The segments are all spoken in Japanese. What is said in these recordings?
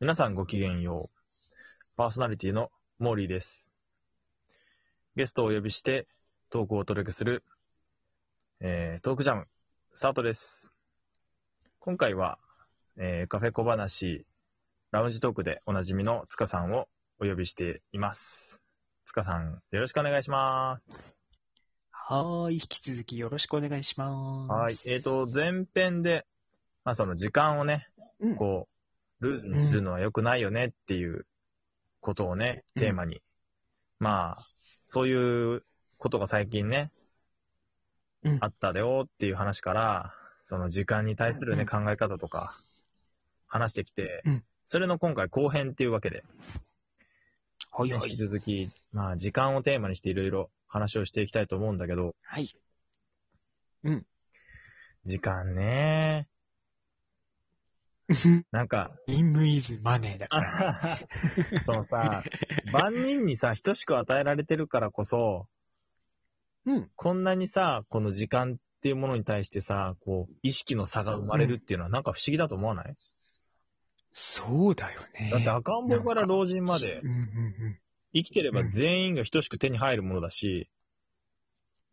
皆さんごきげんよう。パーソナリティのモーリーです。ゲストをお呼びしてトークをお届けする、えー、トークジャム、スタートです。今回は、えー、カフェ小話、ラウンジトークでおなじみの塚さんをお呼びしています。塚さん、よろしくお願いします。はーい。引き続きよろしくお願いします。はい。えっ、と、前編で、まあその時間をね、うん。こう、ルーズにするのは良くないよねっていうことをね、うん。テーマに。まあ、そういうことが最近ね、うん。あったでよっていう話から、その時間に対するね、うん。考え方とか、話してきて、うん。それの今回後編っていうわけで、はい。はいね引き。続き、まあ、時間をテーマにしていろいろ話をしていきたいと思うんだけど、はい。時間ね、なんか、インムイズマネーだから。そのさ、万人にさ、等しく与えられてるからこそ、うん。こんなにさ、この時間っていうものに対してさ、こう、意識の差が生まれるっていうのはなんか不思議だと思わない、そうだよね。だって赤ん坊から老人までうんうんうん。生きてれば全員が等しく手に入るものだし、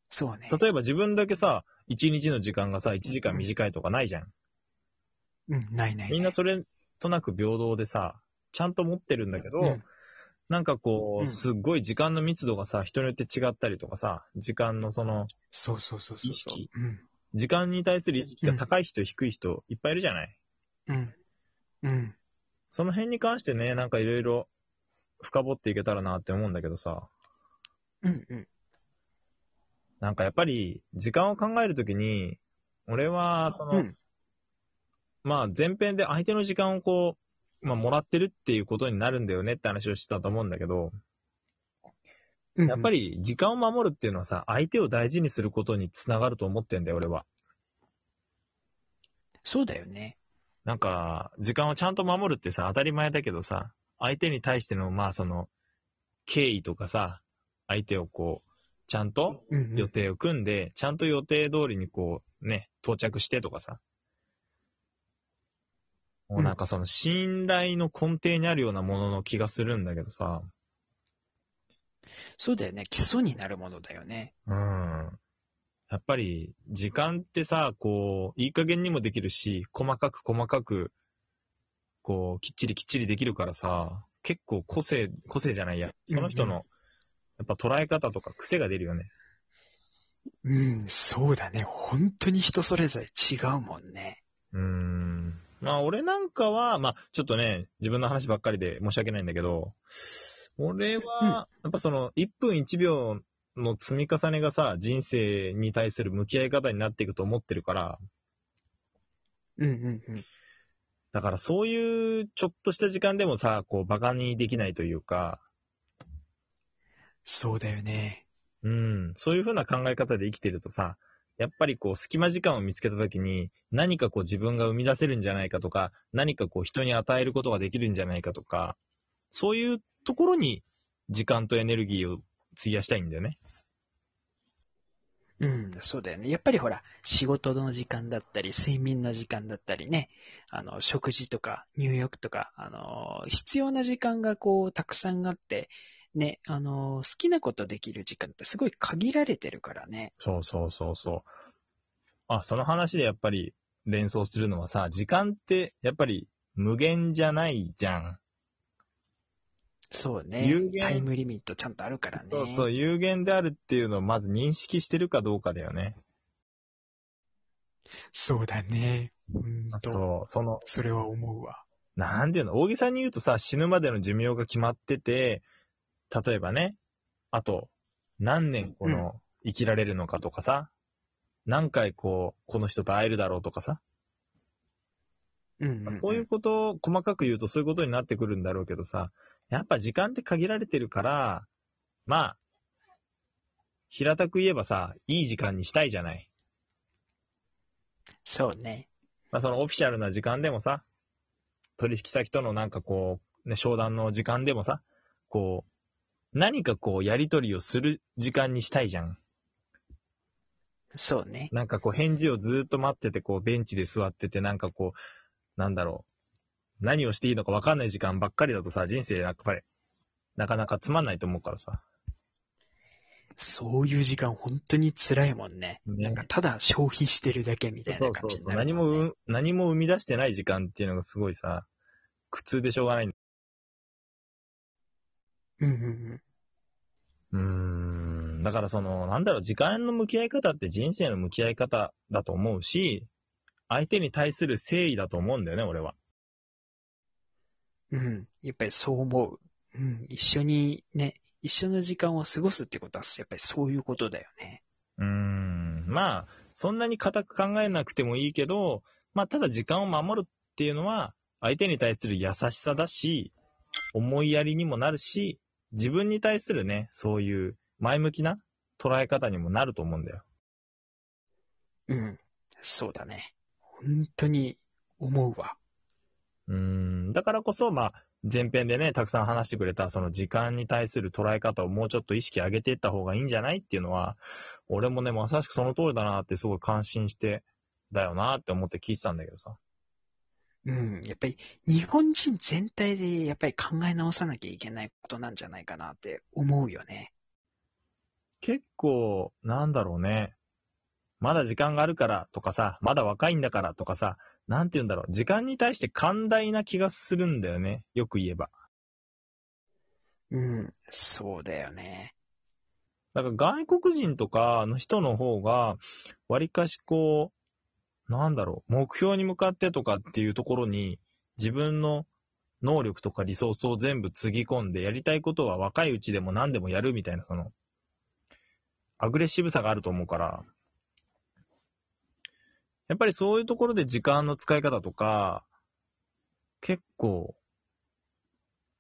そうね。例えば自分だけさ、1日の時間がさ、1時間短いとかないじゃん。うん、ないない。みんなそれとなく平等でさ、ちゃんと持ってるんだけど、うんなんかこう、うんすっごい時間の密度がさ、人によって違ったりとかさ、時間のその、そうそうそうそう。意識うん。時間に対する意識が高い人、低い人、いっぱいいるじゃない？うん。うん。その辺に関してね、なんかいろいろ深掘っていけたらなって思うんだけどさ、うんうん。なんかやっぱり時間を考えるときに、俺は、その、うん。まあ前編で相手の時間をこう、まあもらってるっていうことになるんだよねって話をしてたと思うんだけど、うん。やっぱり時間を守るっていうのはさ、相手を大事にすることにつながると思ってんだよ、俺は。そうだよね。なんか、時間をちゃんと守るってさ、当たり前だけどさ、相手に対しての、まあその、敬意とかさ、相手をこう、ちゃんとうんうん。予定を組んで、ちゃんと予定通りにこう、ね、到着してとかさ。もうなんかその信頼の根底にあるようなものの気がするんだけどさ。そうだよね。基礎になるものだよね。うん。やっぱり、時間ってさ、こう、いい加減にもできるし、細かく細かく、こう、きっちりきっちりできるからさ、結構個性、個性じゃないや。その人の、やっぱ捉え方とか癖が出るよね。うん、そうだね。本当に人それぞれ違うもんね。うーん。まあ、俺なんかは、まあ、ちょっとね、自分の話ばっかりで申し訳ないんだけど、俺は、やっぱその、1分1秒の積み重ねがさ、人生に対する向き合い方になっていくと思ってるから、うんうんうん。だからそういうちょっとした時間でもさ、こう、馬鹿にできないというか、そうだよね。うん、そういう風な考え方で生きてるとさ、やっぱりこう、隙間時間を見つけたときに、何かこう自分が生み出せるんじゃないかとか、何かこう人に与えることができるんじゃないかとか、そういうところに時間とエネルギーを費やしたいんだよね。うん、そうだよね。やっぱりほら、仕事の時間だったり、睡眠の時間だったりね、あの、食事とか入浴とか、あの、必要な時間がこう、たくさんあって、ね、あの、好きなことできる時間ってすごい限られてるからね。そうそうそうそう。あ、その話でやっぱり連想するのはさ、時間ってやっぱり無限じゃないじゃん。そうね有。限タイムリミットちゃんとあるからね。そうそう、有限であるっていうのをまず認識してるかどうかだよね。そうだね。うんと、そう、その、それは思うわ。なんていうの、大げさに言うとさ、死ぬまでの寿命が決まってて、例えばね、あと、何年この、生きられるのかとかさ、何回こう、この人と会えるだろうとかさ、うんうん、うん。そういうことを細かく言うとそういうことになってくるんだろうけどさ、やっぱ時間って限られてるから、まあ、平たく言えばさ、いい時間にしたいじゃない。そうね。まあそのオフィシャルな時間でもさ、取引先とのなんかこう、ね、商談の時間でもさ、こう、何かこうやりとりをする時間にしたいじゃん。そうね。なんかこう返事をずーっと待ってて、こうベンチで座ってて、なんかこう、なんだろ何をしていいのか分かんない時間ばっかりだとさ、人生やっぱり、なかなかつまんないと思うからさ。そういう時間本当に辛いもんね。ねなんかただ消費してるだけみたいなそう感じそうそう。何になるも何も生み出してない時間っていうのがすごいさ、苦痛でしょうがない。うんうんうーん。だからその、なんだろう、時間の向き合い方って人生の向き合い方だと思うし、相手に対する誠意だと思うんだよね、俺は。うん。うん。やっぱりそう思う。うん。一緒にね、一緒の時間を過ごすってことは、やっぱりそういうことだよね。うーん。まあ、そんなに固く考えなくてもいいけど、まあ、ただ時間を守るっていうのは、相手に対する優しさだし、思いやりにもなるし、自分に対するね、そういう前向きな捉え方にもなると思うんだよ。うん。そうだね。本当に思うわ。うーん。だからこそ、まあ、前編でね、たくさん話してくれた、その時間に対する捉え方をもうちょっと意識上げていった方がいいんじゃないっていうのは、俺もね、まさしくその通りだなってすごい感心して、だよなって思って聞いてたんだけどさ。うん。やっぱり日本人全体でやっぱり考え直さなきゃいけないことなんじゃないかなって思うよね。結構、なんだろうね。まだ時間があるからとかさ、まだ若いんだからとかさ、なんて言うんだろう。時間に対して寛大な気がするんだよね。よく言えば。うん。そうだよね。だから外国人とかの人の方が、わりかしこう、なんだろう、目標に向かってとかっていうところに、自分の能力とかリソースを全部つぎ込んで、やりたいことは若いうちでも何でもやるみたいな、その、アグレッシブさがあると思うから、やっぱりそういうところで時間の使い方とか、結構、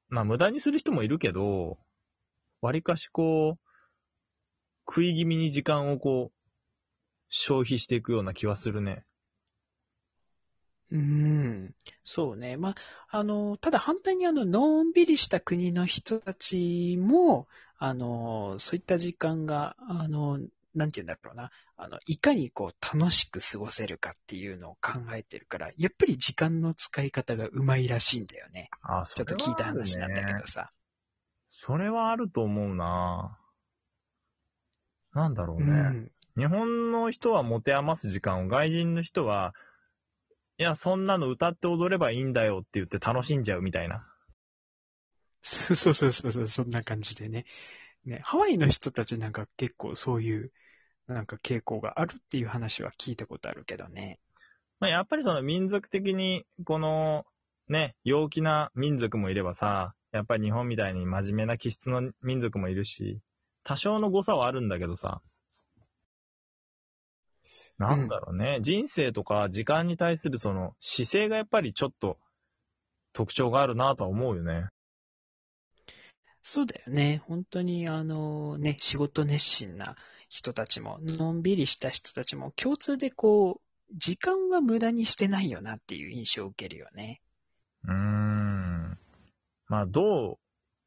まあ無駄にする人もいるけど、わりかしこう、食い気味に時間をこう、消費していくような気はするね。うーん、そうね。まあ、あの、ただ反対にあの、のんびりした国の人たちも、あの、そういった時間が、あの、なんて言うんだろうな、あの、いかにこう、楽しく過ごせるかっていうのを考えてるから、やっぱり時間の使い方がうまいらしいんだよね。あ、ちょっと聞いた話なんだけどさ。それはあると思うななんだろううね。ん。日本の人は持て余す時間を、外人の人は、いや、そんなの歌って踊ればいいんだよって言って楽しんじゃうみたいな。そうそうそうそうそんな感じでね。ね、ハワイの人たちなんか結構そういう、なんか傾向があるっていう話は聞いたことあるけどね。まあ、やっぱりその民族的に、この、ね、陽気な民族もいればさ、やっぱり日本みたいに真面目な気質の民族もいるし、多少の誤差はあるんだけどさ、なんだろうね、人生とか時間に対するその姿勢がやっぱりちょっと特徴があるなとは思うよね。そうだよね。本当にあのね、仕事熱心な人たちも、のんびりした人たちも共通でこう、時間は無駄にしてないよなっていう印象を受けるよね。うーん。まあ、どう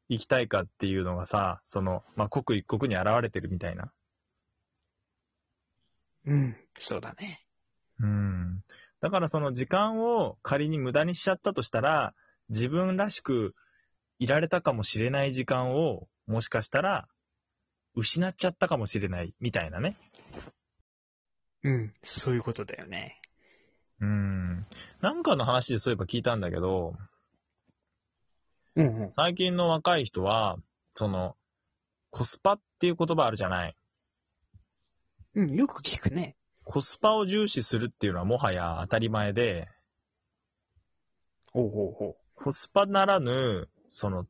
生きたいかっていうのがさ、その、まあ、刻一刻に現れてるみたいな。うん、そうだね。うん。だからその時間を仮に無駄にしちゃったとしたら、自分らしくいられたかもしれない時間を、もしかしたら、失っちゃったかもしれない、みたいなね。うん、そういうことだよね。うん。なんかの話でそういえば聞いたんだけど、うんうん。最近の若い人は、その、コスパっていう言葉あるじゃない。うん、よく聞くね。コスパを重視するっていうのはもはや当たり前で、ほうほうほコスパならぬ、その、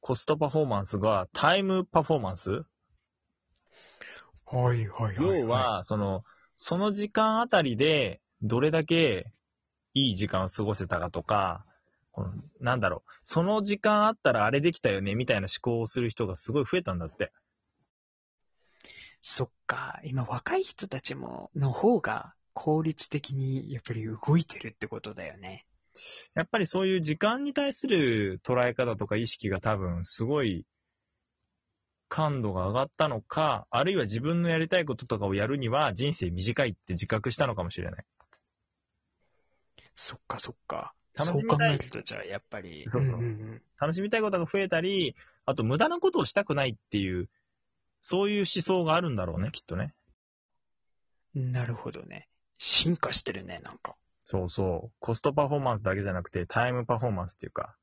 コストパフォーマンスがタイムパフォーマンス？う。はいはい要は、その、その時間あたりで、どれだけいい時間を過ごせたかとか、このなんだろう、その時間あったらあれできたよね、みたいな思考をする人がすごい増えたんだって。そっか、今若い人たちも、の方が効率的にやっぱり動いてるってことだよね。やっぱりそういう時間に対する捉え方とか意識が多分すごい感度が上がったのか、あるいは自分のやりたいこととかをやるには人生短いって自覚したのかもしれない。そっかそっか。楽しみたいそう考えると、じゃあやっぱり。そうそうんん楽しみたいことが増えたり、あと無駄なことをしたくないっていう、そういう思想があるんだろうね、きっとね。うんなるほどね。進化してるね、なんか。そうそう。コストパフォーマンスだけじゃなくて、タイムパフォーマンスっていうか、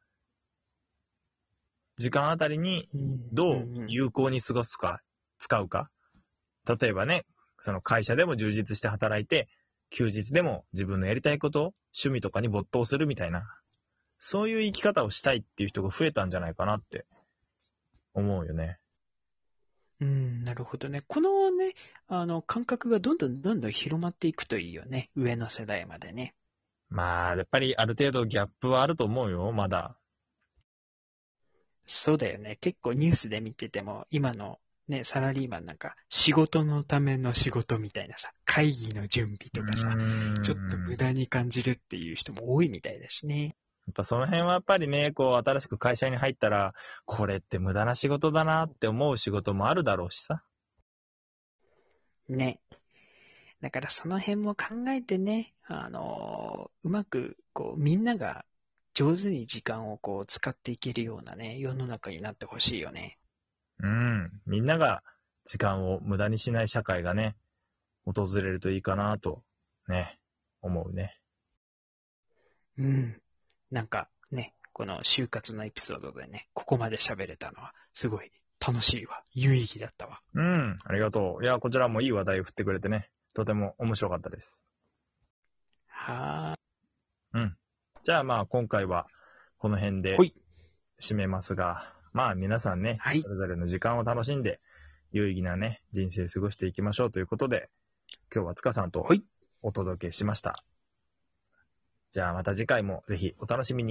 時間あたりにどう有効に過ごすか、使うか。例えばね、その会社でも充実して働いて、休日でも自分のやりたいこと、趣味とかに没頭するみたいな、そういう生き方をしたいっていう人が増えたんじゃないかなって思うよね。うん、なるほどね。このね、あの、感覚がどんどんどんどん広まっていくといいよね。上の世代までね。まあ、やっぱりある程度ギャップはあると思うよ、まだ。そうだよね。結構ニュースで見てても、今のね、サラリーマンなんか、仕事のための仕事みたいなさ、会議の準備とかさ、ちょっと無駄に感じるっていう人も多いみたいだしね。やっぱその辺はやっぱりね、こう新しく会社に入ったら、これって無駄な仕事だなって思う仕事もあるだろうしさ。ね。だからその辺も考えてね、あの、うまく、こう、みんなが上手に時間をこう使っていけるようなね、世の中になってほしいよね。うん。みんなが時間を無駄にしない社会がね、訪れるといいかなと、ね、思うね。うん。なんかね、この就活のエピソードでね、ここまで喋れたのは、すごい楽しいわ。有意義だったわ。うん。ありがとう。いや、こちらもいい話題を振ってくれてね、とても面白かったです。はじゃあまあ今回はこの辺で締めますが、まあ皆さんね、はいそれぞれの時間を楽しんで、有意義なね、人生過ごしていきましょうということで、今日は塚さんとはいお届けしました。じゃあまた次回もぜひお楽しみに。